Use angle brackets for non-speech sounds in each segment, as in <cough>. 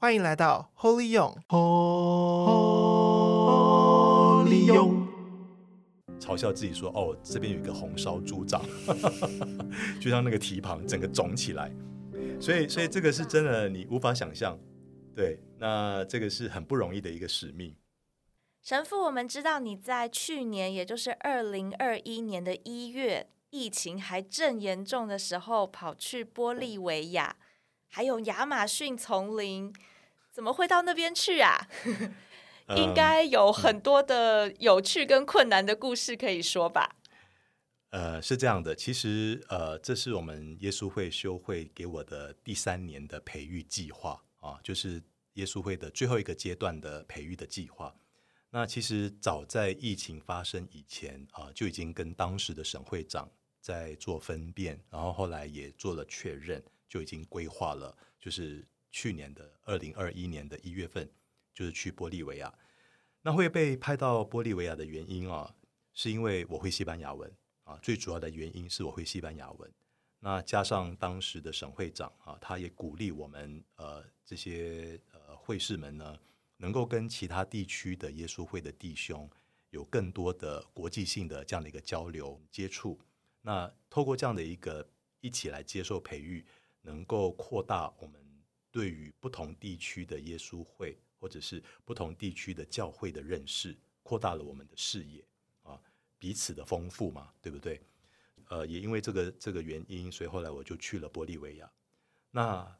欢迎来到 Holy 勇，Holy 勇，嘲笑自己说：“哦，这边有一个红烧猪掌，<laughs> 就像那个蹄膀整个肿起来。”所以，所以这个是真的，你无法想象。对，那这个是很不容易的一个使命。神父，我们知道你在去年，也就是二零二一年的一月，疫情还正严重的时候，跑去玻利维亚。还有亚马逊丛林，怎么会到那边去啊？应该有很多的有趣跟困难的故事可以说吧？呃，是这样的，其实呃，这是我们耶稣会修会给我的第三年的培育计划啊，就是耶稣会的最后一个阶段的培育的计划。那其实早在疫情发生以前啊，就已经跟当时的省会长在做分辨，然后后来也做了确认。就已经规划了，就是去年的二零二一年的一月份，就是去玻利维亚。那会被派到玻利维亚的原因啊，是因为我会西班牙文啊，最主要的原因是我会西班牙文。那加上当时的省会长啊，他也鼓励我们呃这些呃会士们呢，能够跟其他地区的耶稣会的弟兄有更多的国际性的这样的一个交流接触。那透过这样的一个一起来接受培育。能够扩大我们对于不同地区的耶稣会，或者是不同地区的教会的认识，扩大了我们的视野啊，彼此的丰富嘛，对不对？呃，也因为这个这个原因，所以后来我就去了玻利维亚。那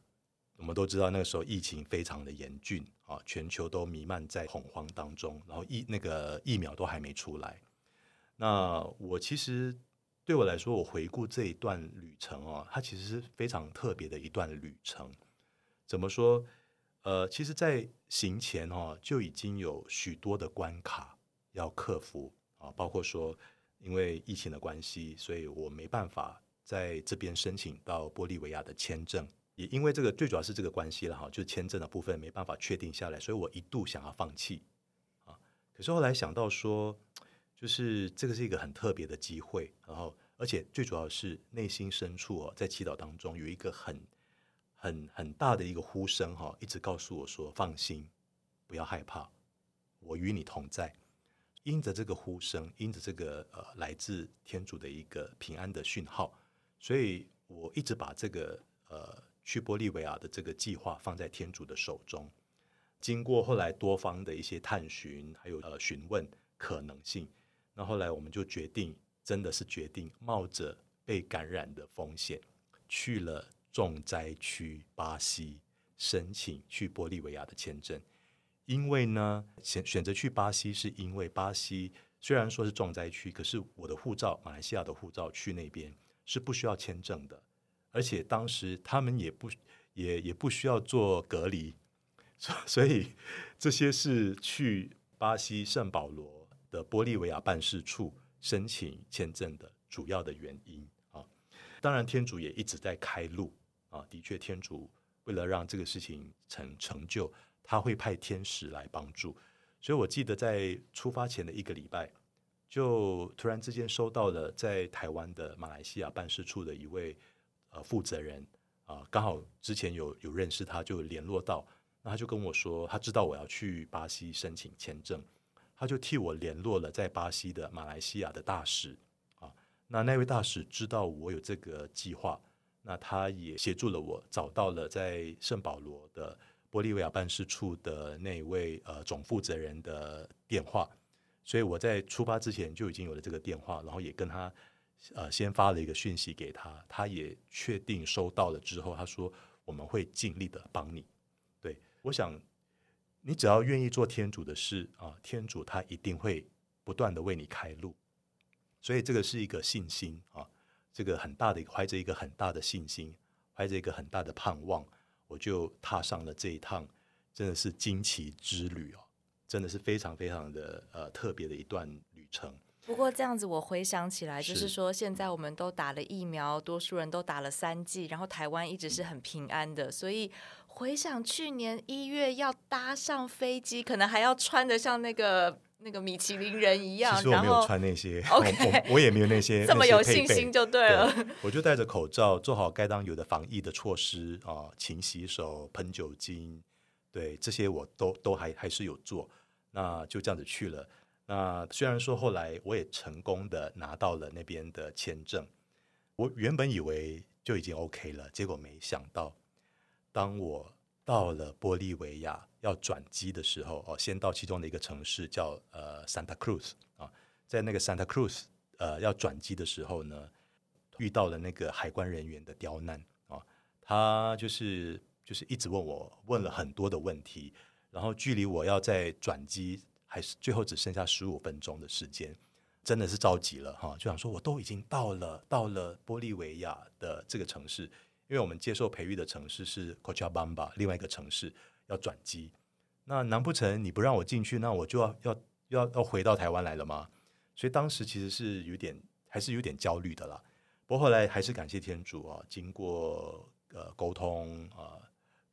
我们都知道那个时候疫情非常的严峻啊，全球都弥漫在恐慌当中，然后疫那个疫苗都还没出来。那我其实。对我来说，我回顾这一段旅程哦，它其实是非常特别的一段旅程。怎么说？呃，其实，在行前哦，就已经有许多的关卡要克服啊，包括说，因为疫情的关系，所以我没办法在这边申请到玻利维亚的签证。也因为这个，最主要是这个关系了哈，就签证的部分没办法确定下来，所以我一度想要放弃啊。可是后来想到说。就是这个是一个很特别的机会，然后而且最主要是内心深处哦，在祈祷当中有一个很很很大的一个呼声哈，一直告诉我说：放心，不要害怕，我与你同在。因着这个呼声，因着这个呃来自天主的一个平安的讯号，所以我一直把这个呃去玻利维亚的这个计划放在天主的手中。经过后来多方的一些探寻，还有呃询问可能性。那后来我们就决定，真的是决定冒着被感染的风险，去了重灾区巴西申请去玻利维亚的签证。因为呢，选选择去巴西，是因为巴西虽然说是重灾区，可是我的护照，马来西亚的护照去那边是不需要签证的，而且当时他们也不也也不需要做隔离，所所以这些是去巴西圣保罗的玻利维亚办事处申请签证的主要的原因，当然天主也一直在开路啊，的确天主为了让这个事情成成就，他会派天使来帮助。所以我记得在出发前的一个礼拜，就突然之间收到了在台湾的马来西亚办事处的一位呃负责人啊，刚好之前有有认识他，就联络到，那他就跟我说，他知道我要去巴西申请签证。他就替我联络了在巴西的马来西亚的大使，那那位大使知道我有这个计划，那他也协助了我找到了在圣保罗的玻利维亚办事处的那位呃总负责人的电话，所以我在出发之前就已经有了这个电话，然后也跟他呃先发了一个讯息给他，他也确定收到了之后，他说我们会尽力的帮你。对，我想。你只要愿意做天主的事啊，天主他一定会不断的为你开路，所以这个是一个信心啊，这个很大的怀着一个很大的信心，怀着一个很大的盼望，我就踏上了这一趟真的是惊奇之旅哦，真的是非常非常的呃特别的一段旅程。不过这样子我回想起来，就是说现在我们都打了疫苗，多数人都打了三剂，然后台湾一直是很平安的，所以。回想去年一月要搭上飞机，可能还要穿的像那个那个米其林人一样。其实我没有穿那些，OK，<laughs> 我，我也没有那些这么有信心就对了。对，我就戴着口罩，做好该当有的防疫的措施啊，勤洗手、喷酒精，对，这些我都都还还是有做。那就这样子去了。那虽然说后来我也成功的拿到了那边的签证，我原本以为就已经 OK 了，结果没想到，当我到了玻利维亚要转机的时候，哦，先到其中的一个城市叫呃 Santa Cruz 啊，在那个 Santa Cruz 呃要转机的时候呢，遇到了那个海关人员的刁难啊，他就是就是一直问我，问了很多的问题，然后距离我要再转机。还是最后只剩下十五分钟的时间，真的是着急了哈！就想说，我都已经到了，到了玻利维亚的这个城市，因为我们接受培育的城市是 Cochabamba，另外一个城市要转机。那难不成你不让我进去，那我就要要要要回到台湾来了吗？所以当时其实是有点，还是有点焦虑的啦。不过后来还是感谢天主啊，经过呃沟通啊，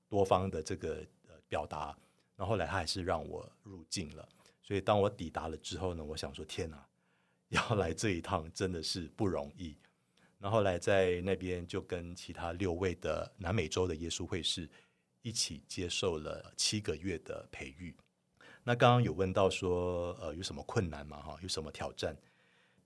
多方的这个呃表达，然后后来他还是让我入境了。所以当我抵达了之后呢，我想说天哪，<laughs> 要来这一趟真的是不容易。然后来在那边就跟其他六位的南美洲的耶稣会士一起接受了七个月的培育。那刚刚有问到说，呃，有什么困难吗？哈，有什么挑战？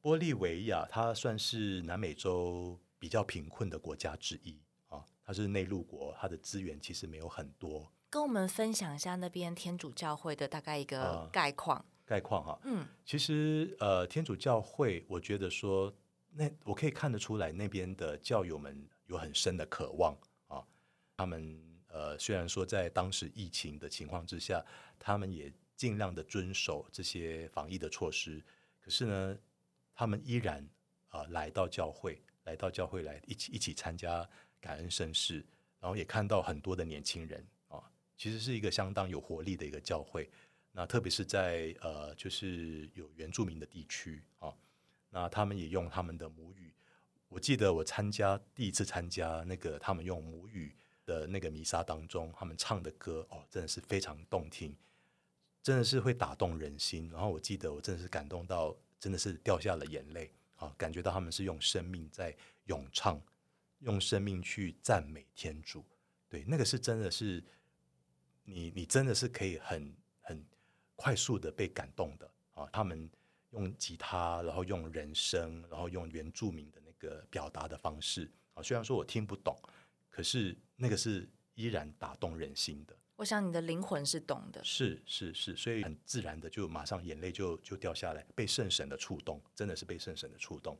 玻利维亚它算是南美洲比较贫困的国家之一啊，它是内陆国，它的资源其实没有很多。跟我们分享一下那边天主教会的大概一个概况。呃、概况哈，嗯，其实呃，天主教会，我觉得说，那我可以看得出来，那边的教友们有很深的渴望啊。他们呃，虽然说在当时疫情的情况之下，他们也尽量的遵守这些防疫的措施，可是呢，他们依然啊、来到教会，来到教会来一起一起参加感恩圣事，然后也看到很多的年轻人啊。其实是一个相当有活力的一个教会，那特别是在呃，就是有原住民的地区啊，那他们也用他们的母语。我记得我参加第一次参加那个他们用母语的那个弥撒当中，他们唱的歌哦，真的是非常动听，真的是会打动人心。然后我记得我真的是感动到，真的是掉下了眼泪啊，感觉到他们是用生命在咏唱，用生命去赞美天主。对，那个是真的是。你你真的是可以很很快速的被感动的啊！他们用吉他，然后用人声，然后用原住民的那个表达的方式啊。虽然说我听不懂，可是那个是依然打动人心的。我想你的灵魂是懂的，是是是，所以很自然的就马上眼泪就就掉下来，被圣神的触动，真的是被圣神的触动。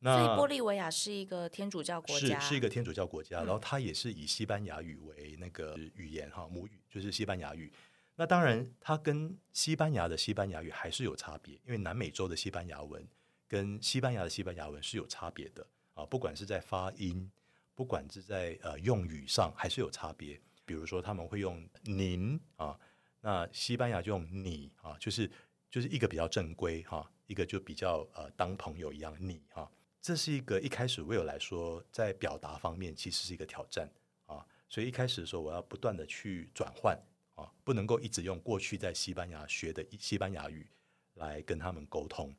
那所以玻利维亚是一个天主教国家，是是一个天主教国家，嗯、然后它也是以西班牙语为那个语言哈母语，就是西班牙语。那当然，它跟西班牙的西班牙语还是有差别，因为南美洲的西班牙文跟西班牙的西班牙文是有差别的啊，不管是在发音，不管是在呃用语上，还是有差别。比如说他们会用您啊，那西班牙就用你啊，就是就是一个比较正规哈，一个就比较呃当朋友一样你哈。这是一个一开始为我来说，在表达方面其实是一个挑战啊，所以一开始的时候我要不断的去转换啊，不能够一直用过去在西班牙学的西班牙语来跟他们沟通，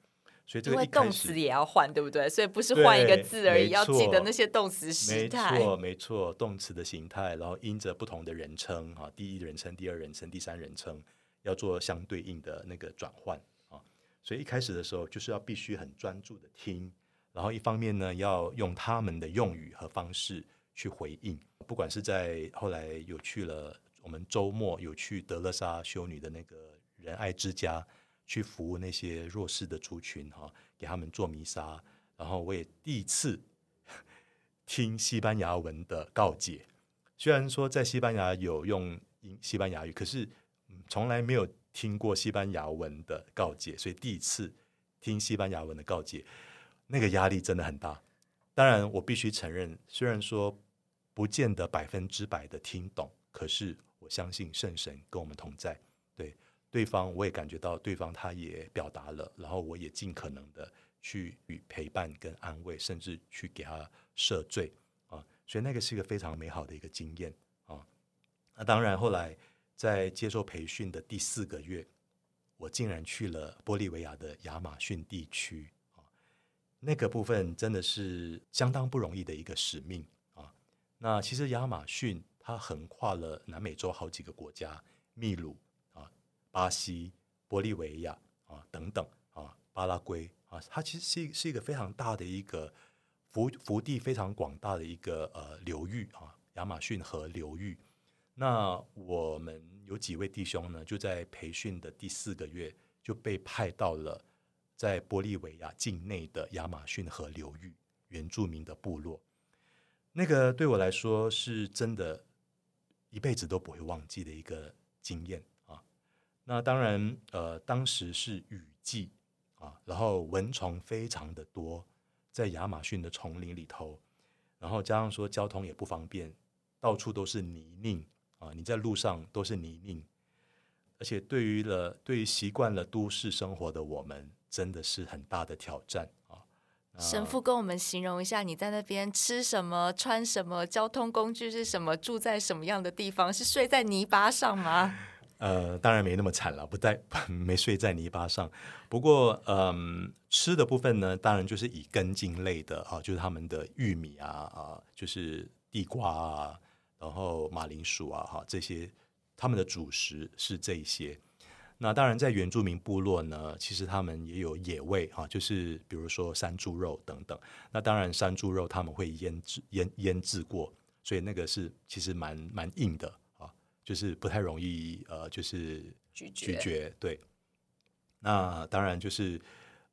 所以这个因为动词也要换，对不对？所以不是换一个字而已，要记得那些动词形态。没错，没错，动词的形态，然后因着不同的人称啊，第一人称、第二人称、第三人称，要做相对应的那个转换啊，所以一开始的时候就是要必须很专注的听。然后一方面呢，要用他们的用语和方式去回应，不管是在后来有去了，我们周末有去德勒莎修女的那个仁爱之家，去服务那些弱势的族群哈，给他们做弥撒。然后我也第一次听西班牙文的告解，虽然说在西班牙有用英西班牙语，可是从来没有听过西班牙文的告解，所以第一次听西班牙文的告解。那个压力真的很大，当然我必须承认，虽然说不见得百分之百的听懂，可是我相信圣神跟我们同在，对对方我也感觉到对方他也表达了，然后我也尽可能的去与陪伴跟安慰，甚至去给他赦罪啊，所以那个是一个非常美好的一个经验啊。那当然后来在接受培训的第四个月，我竟然去了玻利维亚的亚马逊地区啊。那个部分真的是相当不容易的一个使命啊！那其实亚马逊它横跨了南美洲好几个国家，秘鲁啊、巴西、玻利维亚啊等等啊、巴拉圭啊，它其实是一是一个非常大的一个幅幅地非常广大的一个呃流域啊，亚马逊河流域。那我们有几位弟兄呢，就在培训的第四个月就被派到了在玻利维亚境内的亚马逊河流域原住民的部落。那个对我来说是真的，一辈子都不会忘记的一个经验啊。那当然，呃，当时是雨季啊，然后蚊虫非常的多，在亚马逊的丛林里头，然后加上说交通也不方便，到处都是泥泞啊，你在路上都是泥泞，而且对于了对于习惯了都市生活的我们，真的是很大的挑战。神父跟我们形容一下，你在那边吃什么、穿什么、交通工具是什么、住在什么样的地方？是睡在泥巴上吗？<laughs> 呃，当然没那么惨了，不在 <laughs> 没睡在泥巴上。不过，嗯，吃的部分呢，当然就是以根茎类的啊，就是他们的玉米啊啊，就是地瓜啊，然后马铃薯啊哈，这些他们的主食是这一些。那当然，在原住民部落呢，其实他们也有野味啊，就是比如说山猪肉等等。那当然，山猪肉他们会腌制、腌腌制过，所以那个是其实蛮蛮硬的啊，就是不太容易呃，就是咀嚼。咀嚼对。那当然就是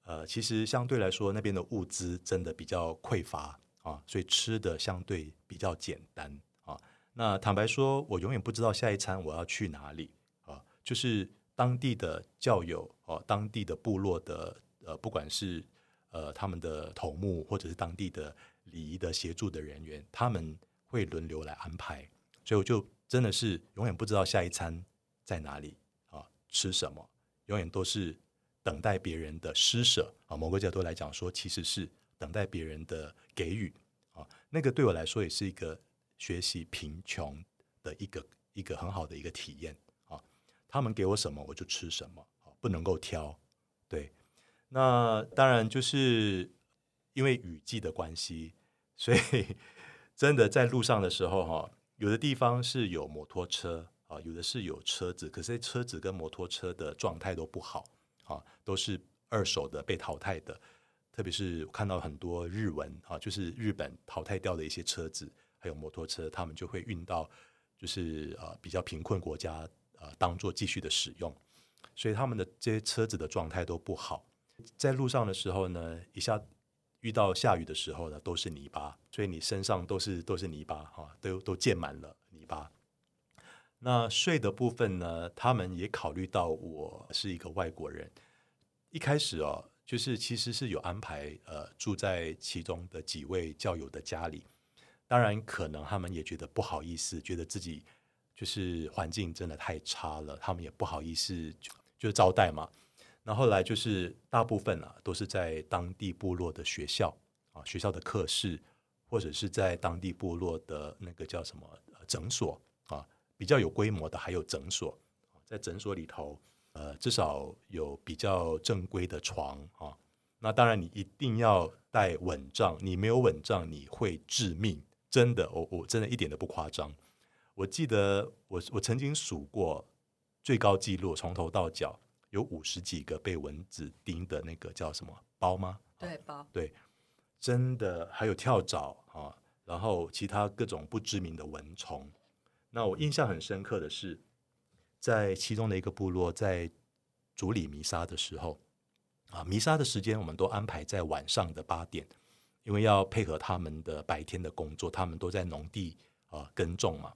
呃，其实相对来说，那边的物资真的比较匮乏啊，所以吃的相对比较简单啊。那坦白说，我永远不知道下一餐我要去哪里啊，就是。当地的教友哦，当地的部落的呃，不管是呃他们的头目，或者是当地的礼仪的协助的人员，他们会轮流来安排，所以我就真的是永远不知道下一餐在哪里啊，吃什么，永远都是等待别人的施舍啊。某个角度来讲说，其实是等待别人的给予啊。那个对我来说也是一个学习贫穷的一个一个很好的一个体验。他们给我什么，我就吃什么，不能够挑。对，那当然就是因为雨季的关系，所以 <laughs> 真的在路上的时候，哈，有的地方是有摩托车啊，有的是有车子，可是车子跟摩托车的状态都不好啊，都是二手的被淘汰的。特别是看到很多日文啊，就是日本淘汰掉的一些车子，还有摩托车，他们就会运到就是呃比较贫困国家。呃，当做继续的使用，所以他们的这些车子的状态都不好。在路上的时候呢，一下遇到下雨的时候呢，都是泥巴，所以你身上都是都是泥巴哈，都都溅满了泥巴。那睡的部分呢，他们也考虑到我是一个外国人，一开始哦，就是其实是有安排呃住在其中的几位教友的家里，当然可能他们也觉得不好意思，觉得自己。就是环境真的太差了，他们也不好意思就就招待嘛。那后来就是大部分啊都是在当地部落的学校啊，学校的课室，或者是在当地部落的那个叫什么诊所啊，比较有规模的还有诊所。在诊所里头，呃，至少有比较正规的床啊。那当然你一定要带蚊帐，你没有蚊帐你会致命，真的，我我真的一点都不夸张。我记得我我曾经数过最高纪录，从头到脚有五十几个被蚊子叮的那个叫什么包吗？对，包。对，真的还有跳蚤啊，然后其他各种不知名的蚊虫。那我印象很深刻的是，在其中的一个部落，在主理弥撒的时候啊，弥撒的时间我们都安排在晚上的八点，因为要配合他们的白天的工作，他们都在农地啊耕种嘛。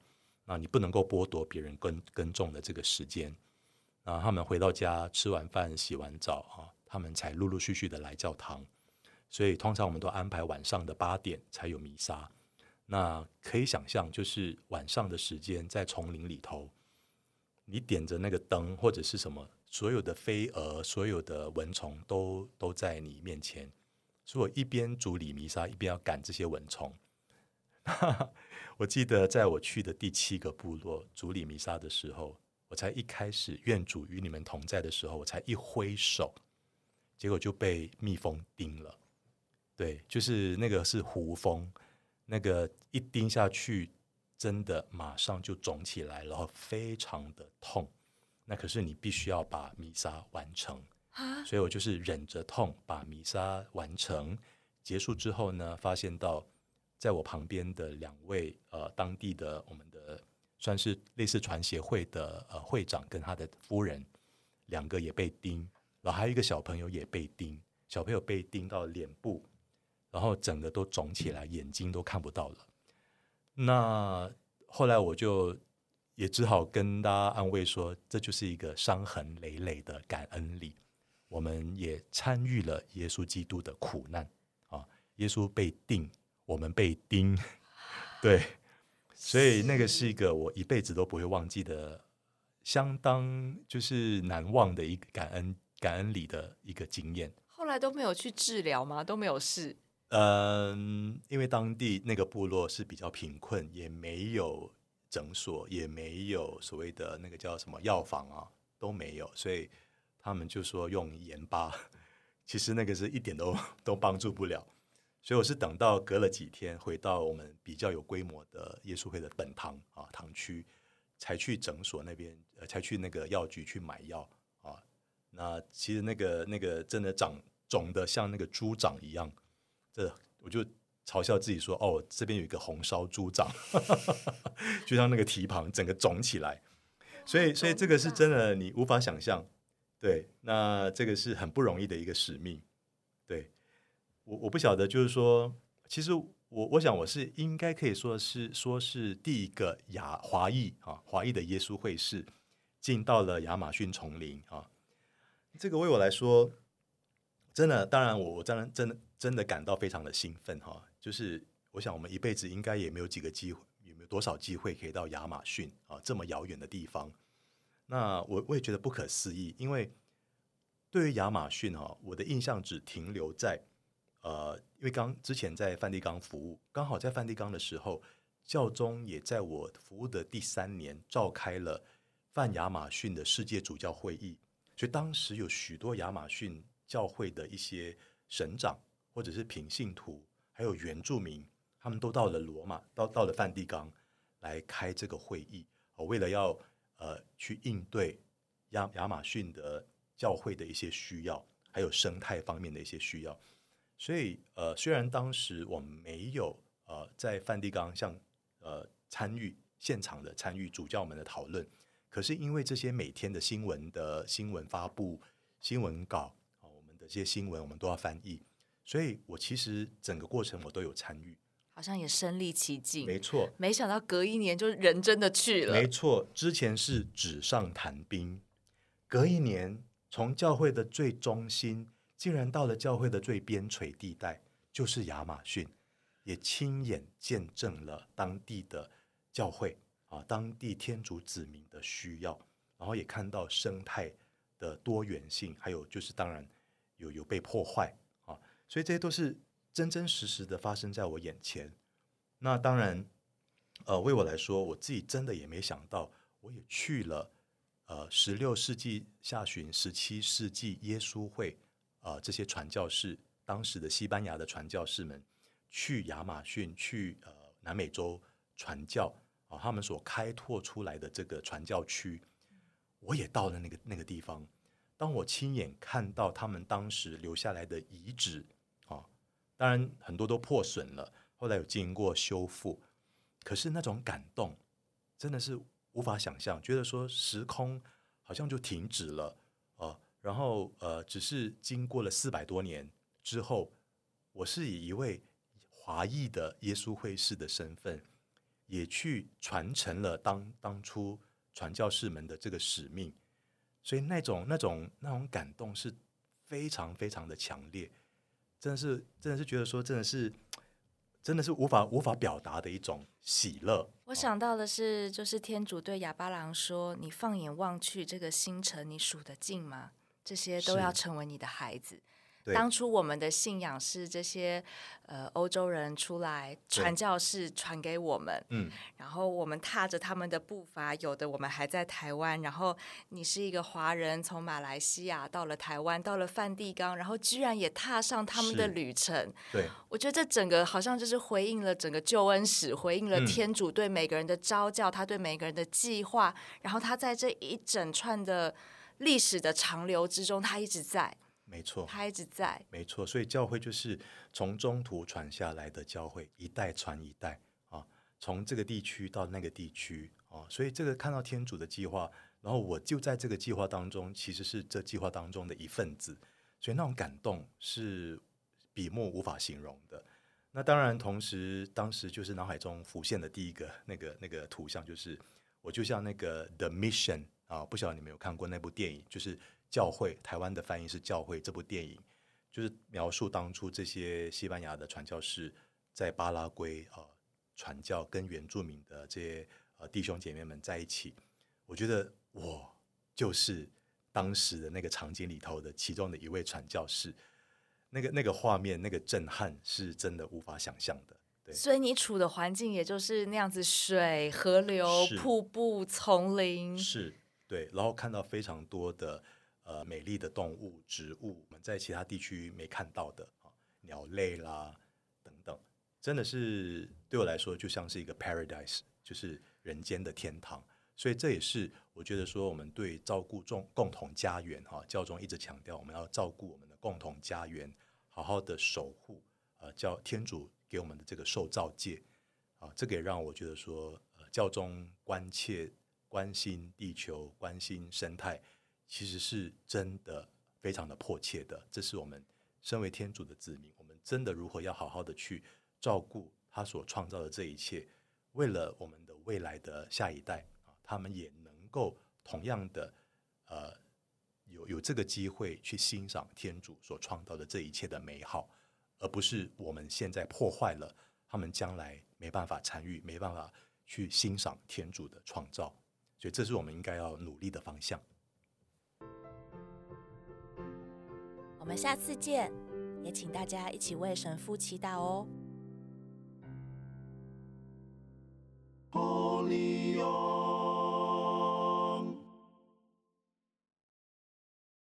那你不能够剥夺别人耕耕种的这个时间。啊，他们回到家吃完饭、洗完澡啊，他们才陆陆续续的来教堂。所以通常我们都安排晚上的八点才有弥撒。那可以想象，就是晚上的时间在丛林里头，你点着那个灯或者是什么，所有的飞蛾、所有的蚊虫都都在你面前。所以我一边主礼弥撒，一边要赶这些蚊虫。<laughs> 我记得在我去的第七个部落主礼弥撒的时候，我才一开始愿主与你们同在的时候，我才一挥手，结果就被蜜蜂叮了。对，就是那个是胡蜂，那个一叮下去，真的马上就肿起来，然后非常的痛。那可是你必须要把弥撒完成，所以我就是忍着痛把弥撒完成。结束之后呢，发现到在我旁边的两位呃当地的我们的算是类似传协会的呃会长跟他的夫人，两个也被钉，然后还有一个小朋友也被钉，小朋友被钉到脸部，然后整个都肿起来，眼睛都看不到了。那后来我就也只好跟大家安慰说，这就是一个伤痕累累的感恩礼。我们也参与了耶稣基督的苦难啊，耶稣被钉，我们被叮，<laughs> 对，所以那个是一个我一辈子都不会忘记的，相当就是难忘的一个感恩感恩礼的一个经验。后来都没有去治疗吗？都没有事。嗯，因为当地那个部落是比较贫困，也没有诊所，也没有所谓的那个叫什么药房啊，都没有，所以他们就说用盐巴，<laughs> 其实那个是一点都 <laughs> 都帮助不了。所以我是等到隔了几天，回到我们比较有规模的耶稣会的本堂啊堂区，才去诊所那边，呃，才去那个药局去买药啊。那其实那个那个真的长肿的像那个猪掌一样。这我就嘲笑自己说：“哦，这边有一个红烧猪掌，<laughs> 就像那个蹄膀整个肿起来，所以，所以这个是真的，你无法想象。对，那这个是很不容易的一个使命。我我不晓得，就是说，其实我我想我是应该可以说是说是第一个亚华裔啊，华裔的耶稣会士进到了亚马逊丛林啊，这个为我来说。”真的，当然我，我我真的真的真的感到非常的兴奋哈！就是我想，我们一辈子应该也没有几个机会，也没有多少机会可以到亚马逊啊这么遥远的地方。那我我也觉得不可思议，因为对于亚马逊哈，我的印象只停留在呃，因为刚之前在梵蒂冈服务，刚好在梵蒂冈的时候，教宗也在我服务的第三年召开了泛亚马逊的世界主教会议，所以当时有许多亚马逊。教会的一些省长，或者是平信徒，还有原住民，他们都到了罗马，到到了梵蒂冈来开这个会议，哦，为了要呃去应对亚亚马逊的教会的一些需要，还有生态方面的一些需要。所以呃，虽然当时我们没有呃在梵蒂冈像呃参与现场的参与主教们的讨论，可是因为这些每天的新闻的新闻发布新闻稿。我们的这些新闻我们都要翻译，所以我其实整个过程我都有参与，好像也身历其境。没错，没想到隔一年就人真的去了。没错，之前是纸上谈兵，隔一年从教会的最中心，竟然到了教会的最边陲地带，就是亚马逊，也亲眼见证了当地的教会啊，当地天主子民的需要，然后也看到生态的多元性，还有就是当然。有有被破坏啊，所以这些都是真真实实的发生在我眼前。那当然，呃，为我来说，我自己真的也没想到，我也去了呃十六世纪下旬、十七世纪耶稣会、呃、这些传教士，当时的西班牙的传教士们去亚马逊、去呃南美洲传教啊，他们所开拓出来的这个传教区，我也到了那个那个地方。当我亲眼看到他们当时留下来的遗址啊，当然很多都破损了，后来有经过修复，可是那种感动真的是无法想象，觉得说时空好像就停止了，然后呃，只是经过了四百多年之后，我是以一位华裔的耶稣会士的身份，也去传承了当当初传教士们的这个使命。所以那种那种那种感动是非常非常的强烈，真的是真的是觉得说真的是真的是无法无法表达的一种喜乐。我想到的是，就是天主对哑巴郎说：“你放眼望去，这个星辰你数得尽吗？这些都要成为你的孩子。”当初我们的信仰是这些呃欧洲人出来传教士传给我们，嗯，然后我们踏着他们的步伐，有的我们还在台湾，然后你是一个华人，从马来西亚到了台湾，到了梵蒂冈，然后居然也踏上他们的旅程。对，我觉得这整个好像就是回应了整个救恩史，回应了天主对每个人的召教，嗯、他对每个人的计划，然后他在这一整串的历史的长流之中，它一直在。没错，他一直在。没错，所以教会就是从中途传下来的教会，一代传一代啊，从这个地区到那个地区啊，所以这个看到天主的计划，然后我就在这个计划当中，其实是这计划当中的一份子，所以那种感动是笔墨无法形容的。那当然，同时当时就是脑海中浮现的第一个那个那个图像，就是我就像那个 The Mission 啊，不晓得你们有看过那部电影，就是。教会，台湾的翻译是教会。这部电影就是描述当初这些西班牙的传教士在巴拉圭啊、呃、传教，跟原住民的这些呃弟兄姐妹们在一起。我觉得我就是当时的那个场景里头的其中的一位传教士，那个那个画面，那个震撼是真的无法想象的。对，所以你处的环境也就是那样子，水、河流、瀑布、丛林，是对，然后看到非常多的。呃，美丽的动物、植物，我们在其他地区没看到的啊，鸟类啦等等，真的是对我来说就像是一个 paradise，就是人间的天堂。所以这也是我觉得说，我们对照顾众共同家园哈，教宗一直强调我们要照顾我们的共同家园，好好的守护呃，教天主给我们的这个受造界啊，这个也让我觉得说，呃，教宗关切、关心地球、关心生态。其实是真的非常的迫切的，这是我们身为天主的子民，我们真的如何要好好的去照顾他所创造的这一切，为了我们的未来的下一代啊，他们也能够同样的呃有有这个机会去欣赏天主所创造的这一切的美好，而不是我们现在破坏了他们将来没办法参与、没办法去欣赏天主的创造，所以这是我们应该要努力的方向。我们下次见也请大家一起为神父祈祷哦。